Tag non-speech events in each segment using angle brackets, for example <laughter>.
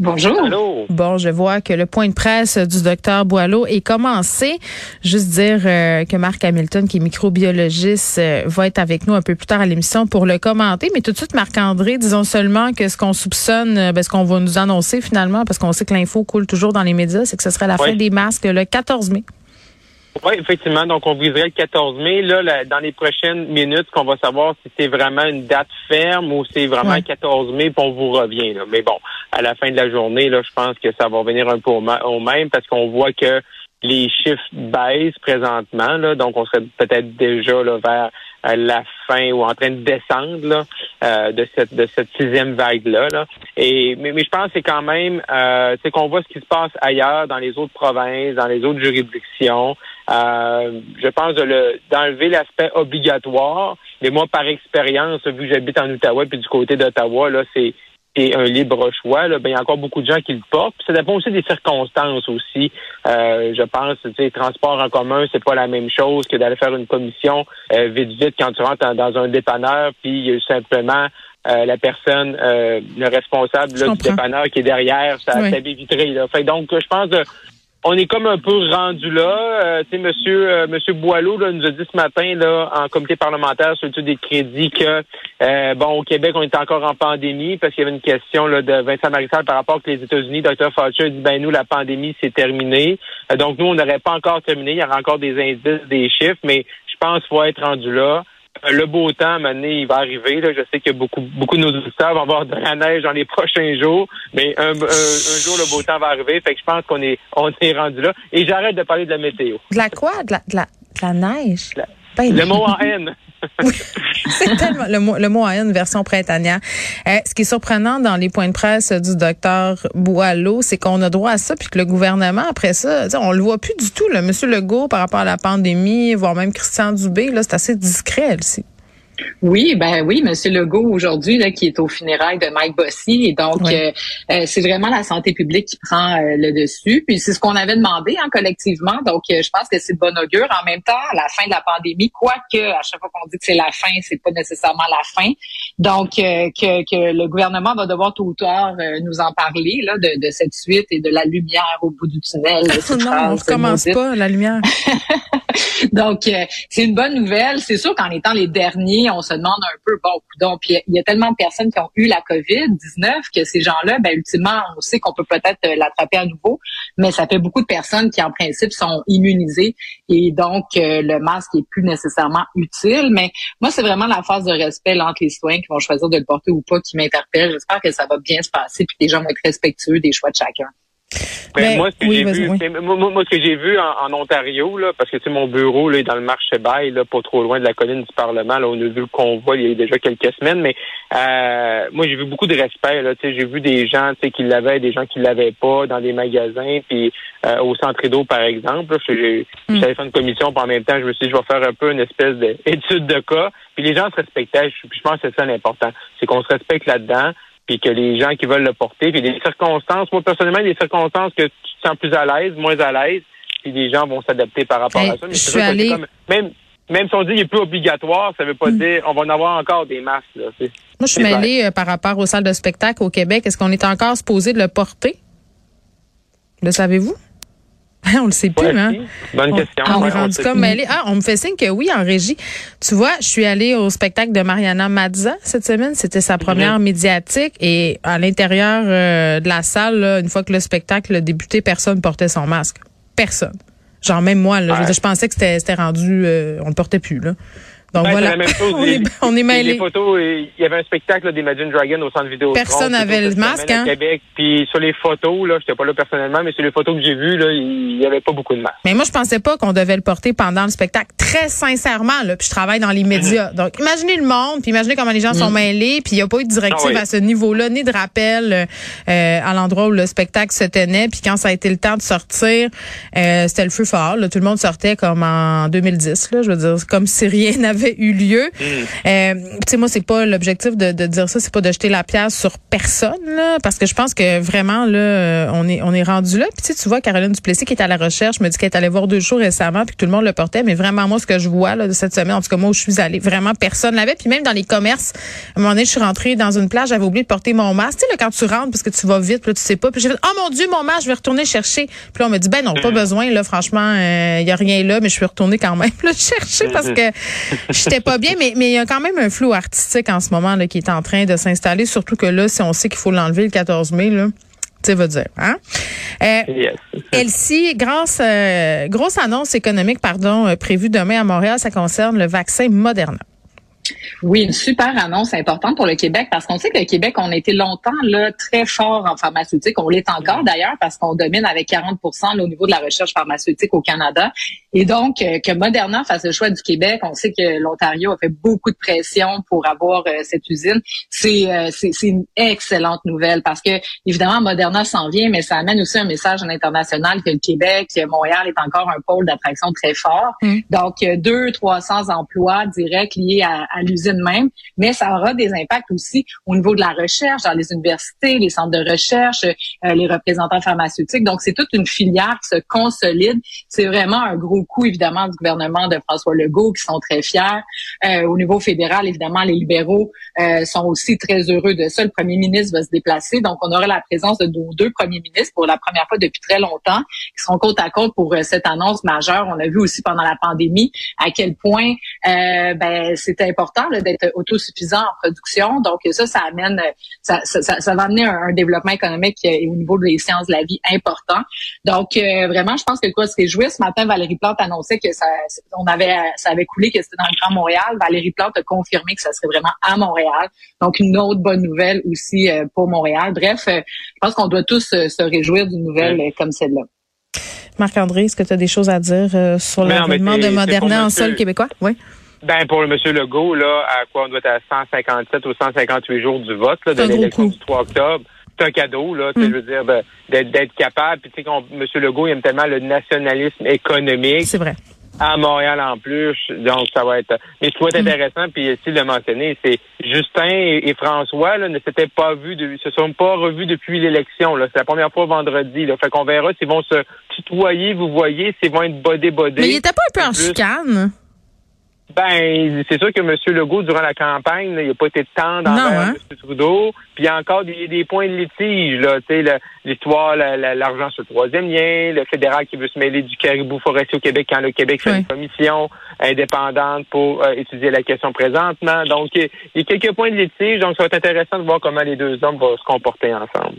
Bonjour. allô? Bon, je vois que le point de presse du docteur Boileau est commencé. Juste dire euh, que Marc Hamilton, qui est microbiologiste, euh, va être avec nous un peu plus tard à l'émission pour le commenter. Mais tout de suite, Marc-André, disons seulement que ce qu'on soupçonne, euh, ben, ce qu'on va nous annoncer finalement, parce qu'on sait que l'info coule toujours dans les médias, c'est que ce serait la Oui. fin des masques le 14 mai. Oui, effectivement. Donc, on viserait le 14 mai. Là, la- dans les prochaines minutes, qu'on va savoir si c'est vraiment une date ferme ou c'est vraiment Ouais. le 14 mai, puis on vous revient. Là. Mais bon, à la fin de la journée, là, je pense que ça va revenir un peu au, au même parce qu'on voit que les chiffres baissent présentement. Là, donc, on serait peut-être déjà là, vers euh, la fin ou en train de descendre là, euh, de cette de cette sixième vague là. là. Et mais, mais je pense que c'est quand même euh, c'est qu'on voit ce qui se passe ailleurs dans les autres provinces, dans les autres juridictions. Euh, je pense de le d'enlever l'aspect obligatoire. Mais moi, par expérience, vu que j'habite en Outaouais puis du côté d'Ottawa, là, c'est c'est un libre choix. Là, ben, il y a encore beaucoup de gens qui le portent. Puis ça dépend aussi des circonstances aussi. Euh, je pense, tu sais, transport en commun, c'est pas la même chose que d'aller faire une commission euh, vite vite quand tu rentres en- dans un dépanneur, puis il y a simplement euh, la personne, euh, le responsable là, du dépanneur qui est derrière sa, Oui. sa baie vitrée. Là. Fait donc, je pense euh, on est comme un peu rendu là. Euh, tu sais, monsieur, euh, monsieur Boileau là, nous a dit ce matin là, en comité parlementaire sur l'étude des crédits que euh, bon, au Québec, on est encore en pandémie parce qu'il y avait une question là, de Vincent Marissal par rapport que les États-Unis. Dr. Fauci a dit ben nous, la pandémie, c'est terminé. Euh, donc, nous, on n'aurait pas encore terminé. Il y aura encore des indices, des chiffres, mais je pense qu'il faut être rendu là. Euh, Le beau temps, donné, il va arriver. Là. Je sais que beaucoup, beaucoup de nos auditeurs vont avoir de la neige dans les <laughs> prochains jours, mais un, un- un jour, le beau temps va arriver. Fait que je pense qu'on est, on est rendu là. Et j'arrête de parler de la météo. De la quoi? De la, de la, de la neige? La- Ben, Le mot <laughs> en haine. <laughs> C'est tellement le mot, le mot en une version printanière. Euh, ce qui est surprenant dans les points de presse du docteur Boileau, c'est qu'on a droit à ça, puis que le gouvernement, après ça, on le voit plus du tout. Là. Monsieur Legault, par rapport à la pandémie, voire même Christian Dubé, là, c'est assez discret aussi. Oui, ben oui, Monsieur Legault aujourd'hui là qui est au funérailles de Mike Bossy et donc Oui. euh, euh, c'est vraiment la santé publique qui prend euh, le dessus. Puis c'est ce qu'on avait demandé hein, collectivement. Donc euh, je pense que c'est de bon augure. En même temps, à la fin de la pandémie, quoique à chaque fois qu'on dit que c'est la fin, c'est pas nécessairement la fin. Donc euh, que, que le gouvernement va devoir tout ou tard euh, nous en parler là de, de cette suite et de la lumière au bout du tunnel. cette non, on recommence maudite. pas la lumière. <laughs> Donc, euh, c'est une bonne nouvelle. C'est sûr qu'en étant les derniers, on se demande un peu, bon, donc il y a tellement de personnes qui ont eu la COVID-19 que ces gens-là, ben, ultimement, on sait qu'on peut peut-être euh, l'attraper à nouveau, mais ça fait beaucoup de personnes qui, en principe, sont immunisées et donc euh, le masque est plus nécessairement utile. Mais moi, c'est vraiment la phase de respect là, entre les citoyens qui vont choisir de le porter ou pas qui m'interpelle. J'espère que ça va bien se passer puis que les gens vont être respectueux des choix de chacun. Ben, moi, ce que oui, j'ai vu, oui. c'est- moi, moi, moi, ce que j'ai vu en, en Ontario, là, parce que sais, mon bureau là, est dans le marché bail, là, pas trop loin de la colline du Parlement. Là, on a vu le convoi il y a déjà quelques semaines, mais euh, moi j'ai vu beaucoup de respect. Là, j'ai vu des gens tu sais, qui l'avaient, des gens qui l'avaient pas dans des magasins, puis euh, au centre d'eau, par exemple. Là, j'ai- Mm. J'avais fait une commission, puis en même temps, je me suis dit, je vais faire un peu une espèce d'étude <laughs> de cas. Puis les gens se respectaient. Je, je pense que c'est ça l'important. C'est qu'on se respecte là-dedans puis que les gens qui veulent le porter, puis des circonstances, moi personnellement, des circonstances que tu te sens plus à l'aise, moins à l'aise, puis les gens vont s'adapter par rapport Hey, à ça. Mais je suis allée- comme- même, même si on dit qu'il est plus obligatoire, ça veut pas Mm. dire on va en avoir encore des masques. Là, Moi, je suis mêlée euh, par rapport aux salles de spectacle au Québec. Est-ce qu'on est encore supposé de le porter? Le savez-vous? <laughs> on le sait plus, Ouais, hein? Bonne On- question. On, Ouais, est rendu comme mêlé. Ah, on me fait signe que oui, en régie. Tu vois, je suis allée au spectacle de Mariana Mazza cette semaine. C'était sa première médiatique. Et à l'intérieur euh, de la salle, là, une fois que le spectacle a débuté, personne portait son masque. Personne. Genre même moi, là, je, Ouais. pensais que c'était c'était rendu, euh, on le portait plus là. Donc Ben, voilà, la même chose. <laughs> on, Les- est, on est Les mêlés. photos, il y avait un spectacle d'Imagine Dragon au centre vidéo. Personne n'avait le masque, hein? À Québec. Puis sur les photos, là, j'étais pas là personnellement, mais sur les photos que j'ai vues, là, il y avait pas beaucoup de masques. Mais moi, je pensais pas qu'on devait le porter pendant le spectacle. Très sincèrement, là. Puis je travaille dans les médias. Mhm. Donc, imaginez le monde, puis imaginez comment les gens sont mêlés, puis il n'y a pas eu de directive Ah oui. à ce niveau-là, ni de rappel euh, euh, à l'endroit où le spectacle se tenait. Puis quand ça a été le temps de sortir, euh, c'était le feu fort. Là. Tout le monde sortait comme en 2010. Là, je veux dire, comme si rien <laughs> n'avait eu lieu. Euh, tu sais, moi, c'est pas l'objectif de, de dire ça, c'est pas de jeter la pièce sur personne, là, parce que je pense que vraiment là, euh, on est on est rendu là. Puis tu sais, tu vois Caroline Duplessis qui est à la recherche, me dit qu'elle est allée voir deux jours récemment, puis que tout le monde le portait, mais vraiment moi, ce que je vois là de cette semaine, en tout cas moi où je suis allée, vraiment personne l'avait. Puis même dans les commerces, à un moment donné, je suis rentrée dans une plage, j'avais oublié de porter mon masque. Tu sais, là, quand tu rentres parce que tu vas vite, puis là, tu sais pas. Puis j'ai fait, oh mon Dieu, mon masque, je vais retourner chercher. Puis là, on me dit, ben non, pas besoin. Là, franchement, il y a rien là, mais je suis retournée quand même <laughs> le chercher parce que j'étais pas bien. Mais mais il y a quand même un flou artistique en ce moment là qui est en train de s'installer. Surtout que là, si on sait qu'il faut l'enlever le 14 mai, là, tu sais, va dire, hein? Euh, Yes. Elsie, grosse, euh, grosse annonce économique, pardon, euh, prévue demain à Montréal, ça concerne le vaccin Moderna. Oui, une super annonce importante pour le Québec parce qu'on sait que le Québec, on a été longtemps là très fort en pharmaceutique. On l'est encore d'ailleurs parce qu'on domine avec 40 là, au niveau de la recherche pharmaceutique au Canada. Et donc, euh, que Moderna fasse le choix du Québec, on sait que l'Ontario a fait beaucoup de pression pour avoir euh, cette usine. C'est euh, c'est c'est une excellente nouvelle parce que évidemment Moderna s'en vient, mais ça amène aussi un message à l'international que le Québec, que Montréal est encore un pôle d'attraction très fort. Mm. Donc, deux, 300 emplois directs liés à, à l'usine même, mais ça aura des impacts aussi au niveau de la recherche dans les universités, les centres de recherche, euh, les représentants pharmaceutiques. Donc, c'est toute une filière qui se consolide. C'est vraiment un gros coup, évidemment, du gouvernement de François Legault, qui sont très fiers. Euh, au niveau fédéral, évidemment, les libéraux euh, sont aussi très heureux de ça. Le premier ministre va se déplacer. Donc, on aura la présence de nos deux premiers ministres pour la première fois depuis très longtemps, qui seront côte à côte pour euh, cette annonce majeure. On a vu aussi pendant la pandémie à quel point euh, ben, c'est important là, d'être autosuffisant en production. Donc, ça, ça amène, ça, ça, ça, ça va amener un, un développement économique euh, au niveau des sciences de la vie important. Donc, euh, vraiment, je pense que quoi se réjouir. Ce matin, Valérie Plante annonçait que ça, on avait, ça avait coulé, que c'était dans le Grand Montréal. Valérie Plante a confirmé que ça serait vraiment à Montréal. Donc, une autre bonne nouvelle aussi euh, pour Montréal. Bref, euh, je pense qu'on doit tous se réjouir d'une nouvelle comme celle-là. Marc-André, est-ce que tu as des choses à dire euh, sur c'est- de Moderna en sol québécois? Oui. Ben, pour le monsieur Legault, là, à quoi on doit être à 157 ou 158 jours du vote, là, de l'élection du 3 octobre. C'est un cadeau, là, tu sais, Mm. je veux dire, de- d'être, capable. Puis, tu sais, qu'on- monsieur Legault, il aime tellement le nationalisme économique. C'est vrai. À Montréal en plus. Donc, ça va être. Mais ce qui va être Mm. intéressant, puis ici le mentionner, c'est Justin et, François là, ne s'étaient pas vus, de, se sont pas revus depuis l'élection. C'est la première fois vendredi. Là. Fait qu'on verra s'ils vont se tutoyer, vous voyez, s'ils vont être bodés-bodés. Mais il était pas un peu en chicane? Ben, c'est sûr que M. Legault, durant la campagne, là, il n'a pas été tendre Non, envers hein? M. Trudeau. Puis il y a encore des, des points de litige, là. Tu sais, l'histoire, la- la- l'argent sur le troisième lien, le fédéral qui veut se mêler du caribou forestier au Québec quand le Québec fait Oui. une commission indépendante pour euh, étudier la question présentement. Donc, il y a- il y a quelques points de litige. Donc, ça va être intéressant de voir comment les deux hommes vont se comporter ensemble.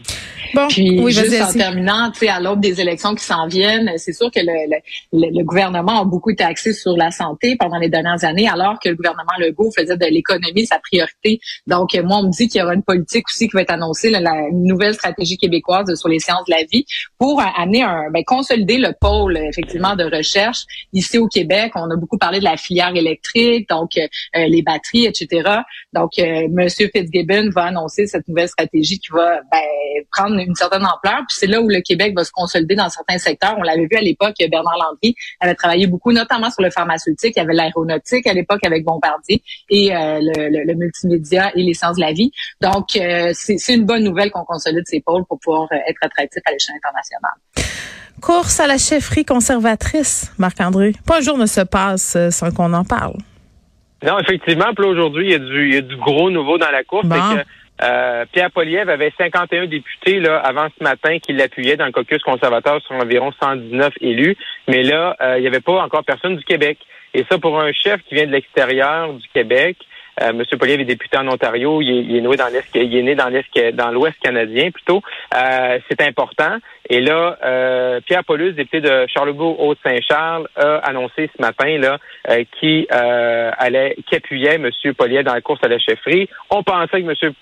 Bon, Puis oui, juste en terminant, tu sais, à l'aube des élections qui s'en viennent, c'est sûr que le- le gouvernement a beaucoup été axé sur la santé pendant les dernières alors que le gouvernement Legault faisait de l'économie sa priorité. Donc, moi, on me dit qu'il y aura une politique aussi qui va être annoncée, là, la, nouvelle stratégie québécoise sur les sciences de la vie pour euh, amener un, ben, consolider le pôle, effectivement, de recherche ici au Québec. On a beaucoup parlé de la filière électrique, donc euh, euh, les batteries, etc. Donc, euh, Monsieur Fitzgibbon va annoncer cette nouvelle stratégie qui va ben, prendre une certaine ampleur. Puis c'est là où le Québec va se consolider dans certains secteurs. On l'avait vu à l'époque, Bernard Landry avait travaillé beaucoup, notamment sur le pharmaceutique. Il y avait l'aéronautique à l'époque avec Bombardier et euh, le, le- le multimédia et les sciences de la vie. Donc, euh, c'est une bonne nouvelle qu'on consolide ces pôles pour pouvoir euh, être attractif à l'échelle internationale. Course à la chefferie conservatrice, Marc-André. Pas un jour ne se passe sans qu'on en parle. Non, effectivement, puis là, aujourd'hui, il y, a du, il y a du gros nouveau dans la course. Bon. C'est que euh, Pierre Poliev avait 51 députés là, avant ce matin qui l'appuyaient dans le caucus conservateur sur environ 119 élus. Mais là, euh, il n'y avait pas encore personne du Québec. Et ça, pour un chef qui vient de l'extérieur du Québec, Euh, Monsieur Poliev est député en Ontario. Il est, il est né dans l'est, il est né dans l'est, dans l'Ouest canadien plutôt. Euh, c'est important. Et là, euh, Pierre Paulus, député de Charlebourg-Haute-Saint-Charles, a annoncé ce matin là euh, qui euh, allait, qui appuyait Monsieur Poliev dans la course à la chefferie. On pensait que Monsieur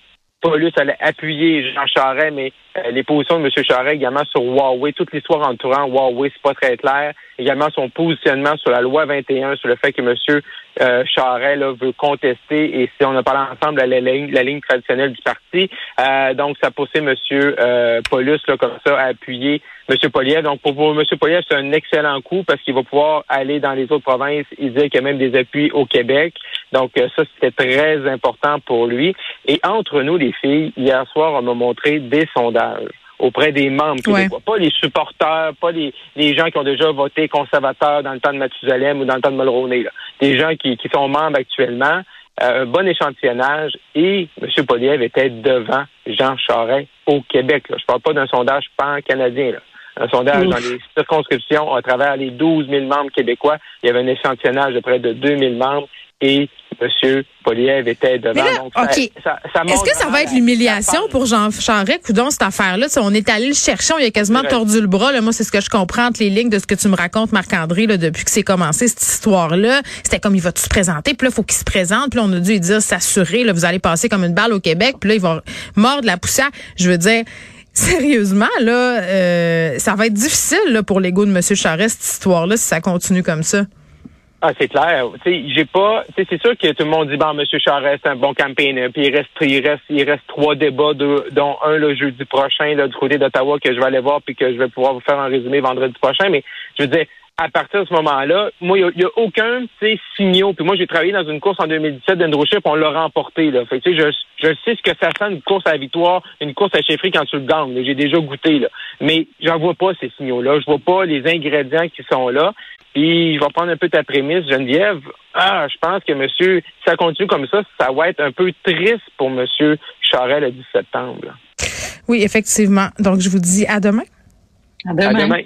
Paulus allait appuyer Jean Charest, mais euh, les positions de M. Charest également sur Huawei, toute l'histoire entourant Huawei, c'est pas très clair. Également son positionnement sur la loi 21, sur le fait que M. Euh, Charest là, veut contester, et si on a parlé ensemble la, la, la ligne traditionnelle du parti. Euh, donc, ça a poussé M. Euh, Paulus là, comme ça à appuyer M. Poliev. Donc, pour, pour M. Poliev, c'est un excellent coup parce qu'il va pouvoir aller dans les autres provinces et dire qu'il y a même des appuis au Québec. Donc, euh, ça, c'était très important pour lui. Et entre nous, les filles, hier soir, on m'a montré des sondages auprès des membres québécois. Ouais. Pas les supporters, pas les, les gens qui ont déjà voté conservateur dans le temps de Mathusalem ou dans le temps de Mulroney. Là. Des gens qui, qui sont membres actuellement. Euh, un bon échantillonnage et M. Poliev était devant Jean Charest au Québec. Là. Je parle pas d'un sondage pan-canadien. Un sondage Ouf. dans les circonscriptions à travers les 12 000 membres québécois. Il y avait un échantillonnage de près de 2 000 membres et M. Poliev était devant. Là, donc, okay. ça, ça, ça Est-ce que ça va être l'humiliation pour Jean Charest, coudon, cette affaire-là? On est allé le chercher, on lui a quasiment tordu le bras. Là. Moi, c'est ce que je comprends entre les lignes de ce que tu me racontes, Marc-André, depuis que c'est commencé, cette histoire-là. C'était comme, il va se présenter? Puis là, il faut qu'il se présente. Puis là, on a dû lui dire, s'assurer, vous allez passer comme une balle au Québec. Puis là, il va mordre la poussière. Je veux dire, <laughs> Sérieusement, là, euh, ça va être difficile là, pour l'ego de M. Charest, cette histoire-là, si ça continue comme ça. Ah, c'est clair. J'ai pas. C'est sûr que tout le monde dit bon, M. Charest, c'est un bon campaigner. Puis il reste, il reste, il reste trois débats, dont un le jeudi prochain là, du côté d'Ottawa que je vais aller voir puis que je vais pouvoir vous faire un résumé vendredi prochain. Mais je veux dire, à partir de ce moment-là, moi, il n'y a, a, aucun signaux. Puis moi, j'ai travaillé dans une course en 2017 d'Endroship, on l'a remporté. Là. Fait je, je sais ce que ça sent une course à victoire, une course à chefferie quand tu le gagnes. J'ai déjà goûté. Là. Mais j'en vois pas ces signaux-là. Je vois pas les ingrédients qui sont là. Puis je vais prendre un peu ta prémisse, Geneviève. Ah, je pense que monsieur, si ça continue comme ça, ça va être un peu triste pour monsieur Charest le 10 septembre. Oui, effectivement. Donc, je vous dis à demain. À demain. À demain.